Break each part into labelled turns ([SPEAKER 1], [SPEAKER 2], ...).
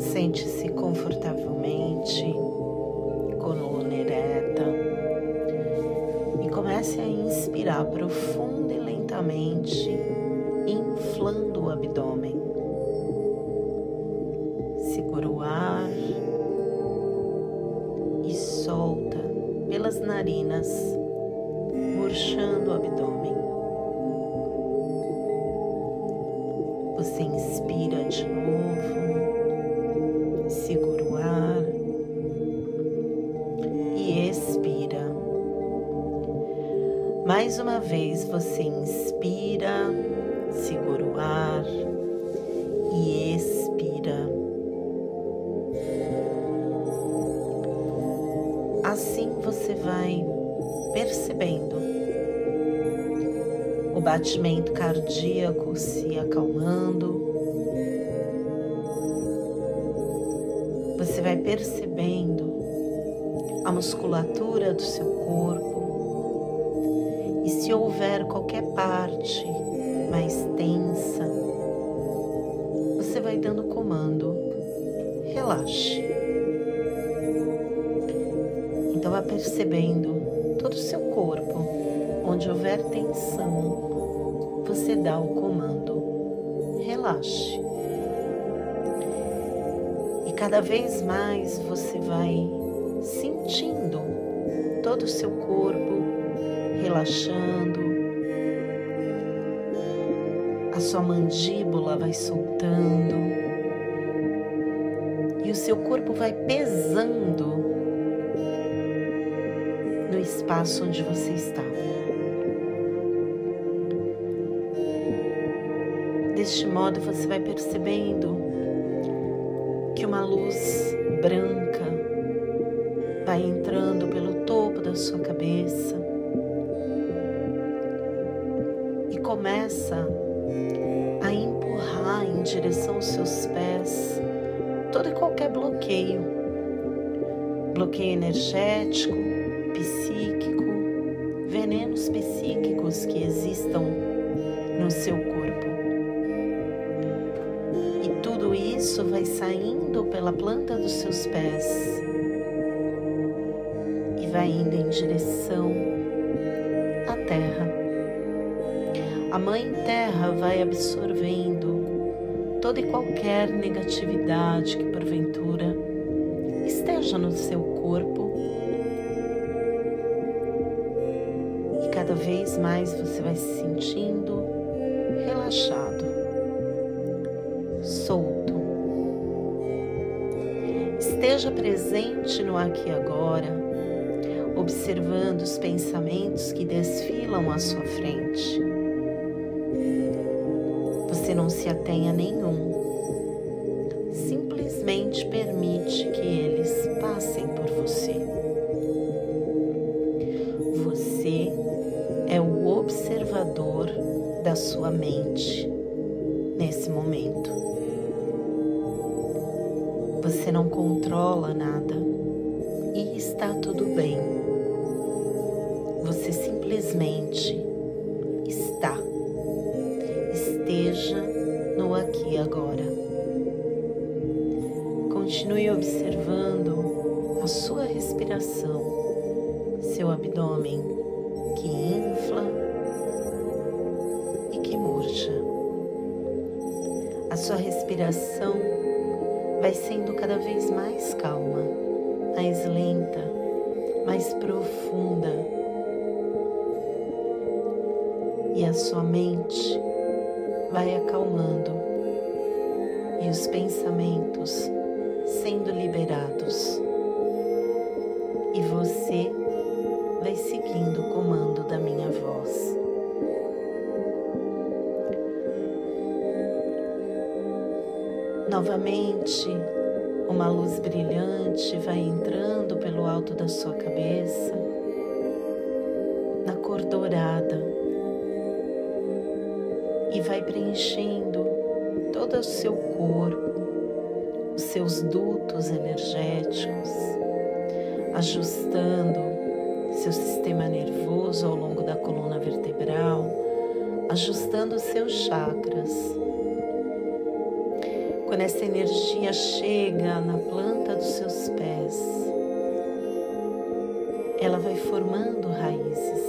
[SPEAKER 1] Sente-se confortavelmente, coluna ereta e comece a inspirar profundo e lentamente, inflando o abdômen. Segura o ar e solta pelas narinas, murchando o abdômen. Você inspira de novo, segura o ar e expira. Mais uma vez você inspira, segura o ar e expira. Assim você vai percebendo o batimento cardíaco se acalmando. Você vai percebendo a musculatura do seu corpo e se houver qualquer parte mais tensa, você vai dando comando, relaxe. Então vá percebendo todo o seu corpo, onde houver tensão, você dá o comando, relaxe. Cada vez mais você vai sentindo todo o seu corpo relaxando, a sua mandíbula vai soltando e o seu corpo vai pesando no espaço onde você está. Deste modo você vai percebendo que uma luz branca vai entrando pelo topo da sua cabeça e começa a empurrar em direção aos seus pés todo e qualquer bloqueio, bloqueio energético, psíquico, venenos psíquicos que existam no seu corpo. Vai saindo pela planta dos seus pés e vai indo em direção à terra. A Mãe Terra vai absorvendo toda e qualquer negatividade que porventura esteja no seu corpo cada vez mais você vai se sentindo relaxado, solto. Esteja presente no aqui e agora, observando os pensamentos que desfilam à sua frente. Você não se atenha a nenhum, simplesmente permite que eles passem por você. Você é o observador da sua mente nesse momento. Você não controla nada e está tudo bem. Você simplesmente está. Esteja no aqui agora. Continue observando a sua respiração, seu abdômen que infla e que murcha. A sua respiração vai sendo cada vez mais calma, mais lenta, mais profunda. E a sua mente vai acalmando e os pensamentos sendo liberados. E você vai seguindo o comando da minha voz. Novamente, uma luz brilhante vai entrando pelo alto da sua cabeça, na cor dourada, e vai preenchendo todo o seu corpo, os seus dutos energéticos, ajustando seu sistema nervoso ao longo da coluna vertebral, ajustando os seus chakras. Quando essa energia chega na planta dos seus pés, ela vai formando raízes.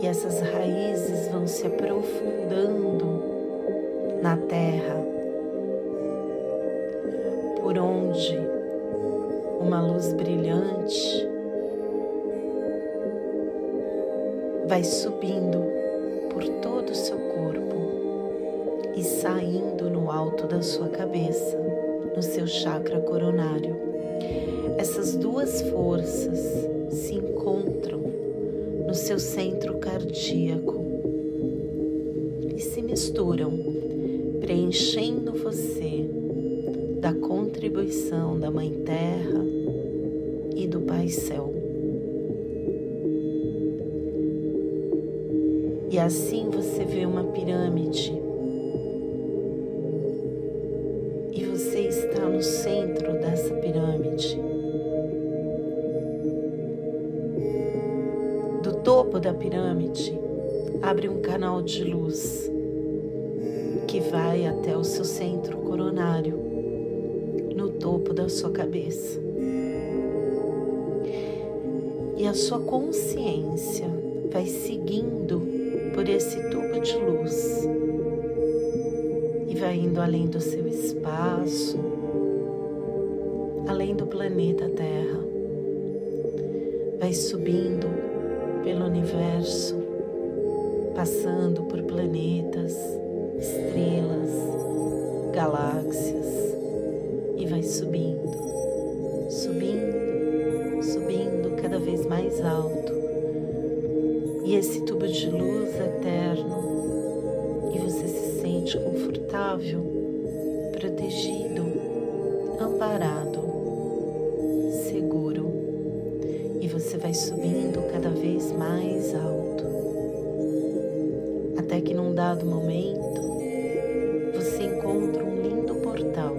[SPEAKER 1] E essas raízes vão se aprofundando na terra, por onde uma luz brilhante vai subindo por todo o seu e saindo no alto da sua cabeça, no seu chakra coronário. Essas duas forças se encontram no seu centro cardíaco e se misturam, preenchendo você da contribuição da Mãe Terra e do Pai Céu. E assim você vê uma pirâmide. Topo da pirâmide abre um canal de luz que vai até o seu centro coronário, no topo da sua cabeça. E a sua consciência vai seguindo por esse tubo de luz e vai indo além do seu espaço, além do planeta Terra, vai subindo pelo universo, passando por planetas, estrelas, galáxias e vai subindo, subindo, subindo cada vez mais alto. E esse tubo de luz eterno e você se sente confortável, protegido, amparado, vai subindo cada vez mais alto até que num dado momento você encontra um lindo portal.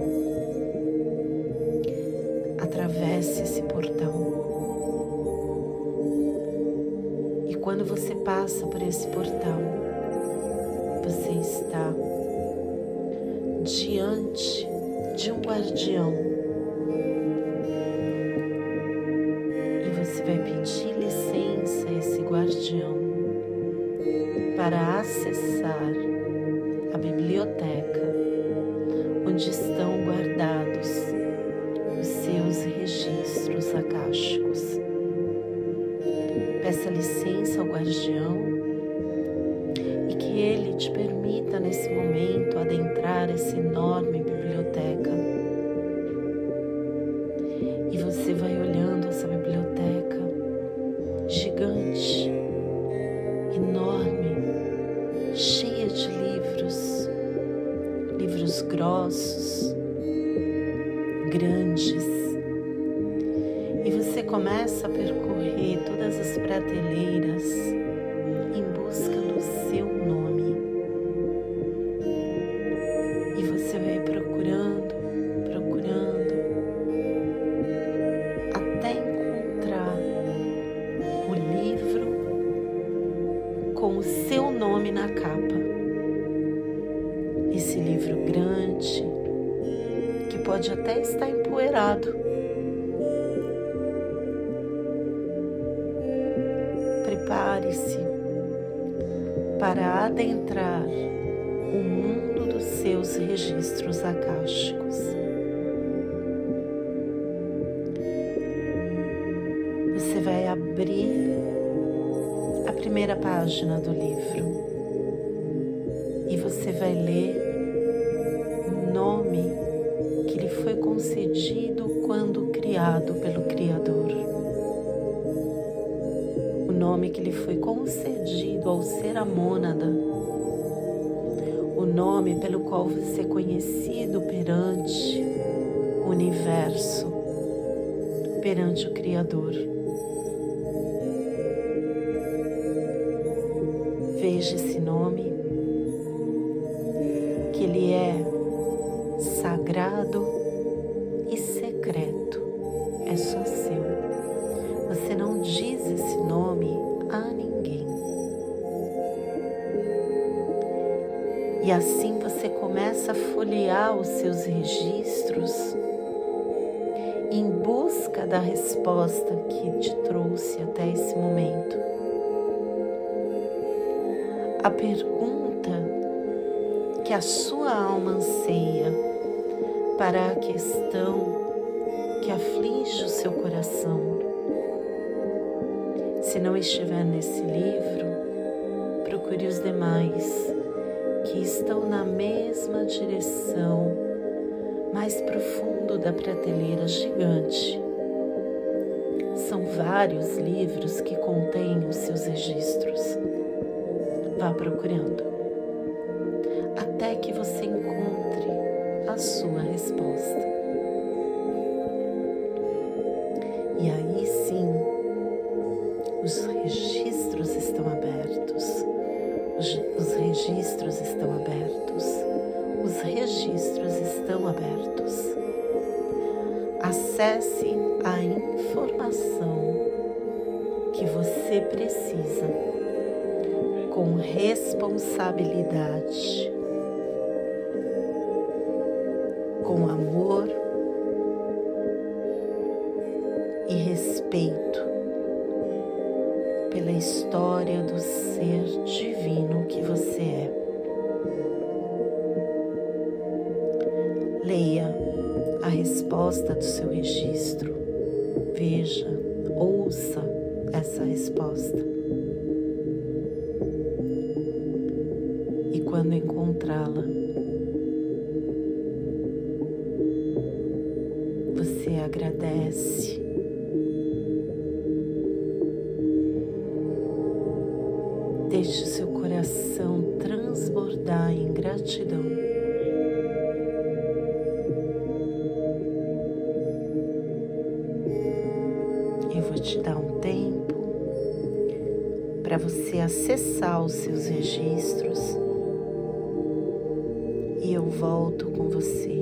[SPEAKER 1] Atravesse esse portal quando você passa por esse portal, você está diante de um guardião. Para acessar a biblioteca onde estão guardados os seus registros akáshicos. Peça licença ao guardião e que ele te permita nesse momento adentrar essa enorme biblioteca. Prepare-se para adentrar o mundo dos seus registros akáshicos. Você vai abrir a primeira página do livro e você vai ler nome que lhe foi concedido ao ser a mônada, o nome pelo qual você é conhecido perante o universo, perante o Criador. Veja esse nome, que ele é sagrado e secreto, é só seu. Você não diz esse nome E assim você começa a folhear os seus registros em busca da resposta que te trouxe até esse momento. A pergunta que a sua alma anseia para a questão que aflige o seu coração. Se não estiver nesse livro, procure os demais que estão na mesma direção, mais profundo da prateleira gigante. São vários livros que contêm os seus registros. Vá procurando, A informação que você precisa com responsabilidade, com amor e respeito pela história do ser divino que você é. Resposta do seu registro. Veja, ouça essa resposta. E quando encontrá-la, você agradece Deixe seu coração transbordar em gratidão. Você acessar os seus registros e eu volto com você.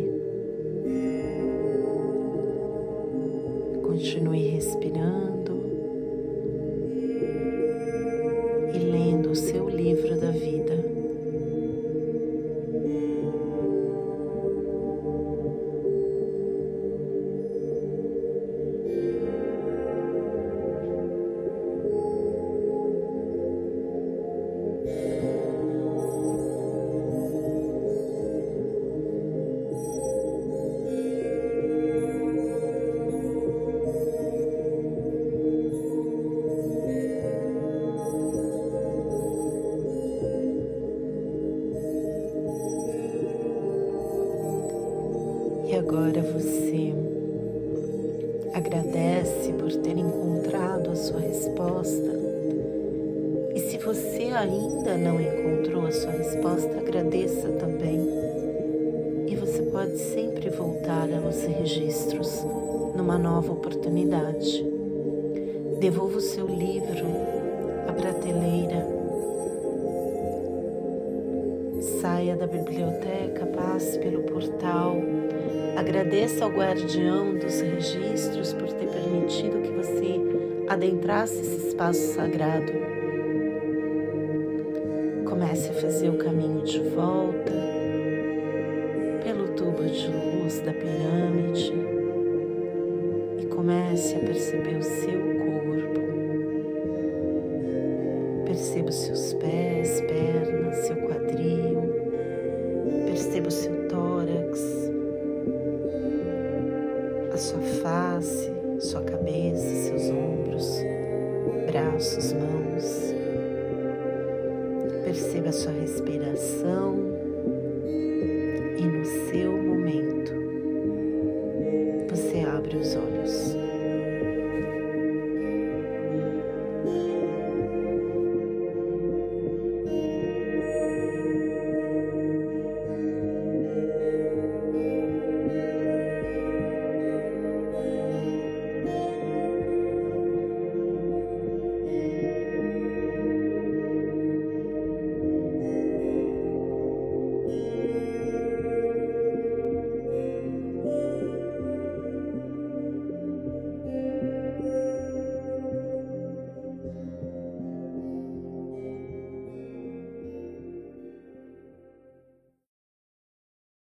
[SPEAKER 1] Resposta. E se você ainda não encontrou a sua resposta, agradeça também. E você pode sempre voltar aos registros numa nova oportunidade. Devolva o seu livro à prateleira. Saia da biblioteca, passe pelo portal Agradeça ao guardião dos registros por ter permitido que você adentrasse espaço sagrado. Comece a fazer o caminho de volta pelo tubo de luz da pirâmide e comece a perceber o seu corpo. Perceba os seus pés, pernas, seu quadril. Perceba o seu tórax sua face, sua cabeça, seus ombros, braços, mãos. Perceba a sua respiração.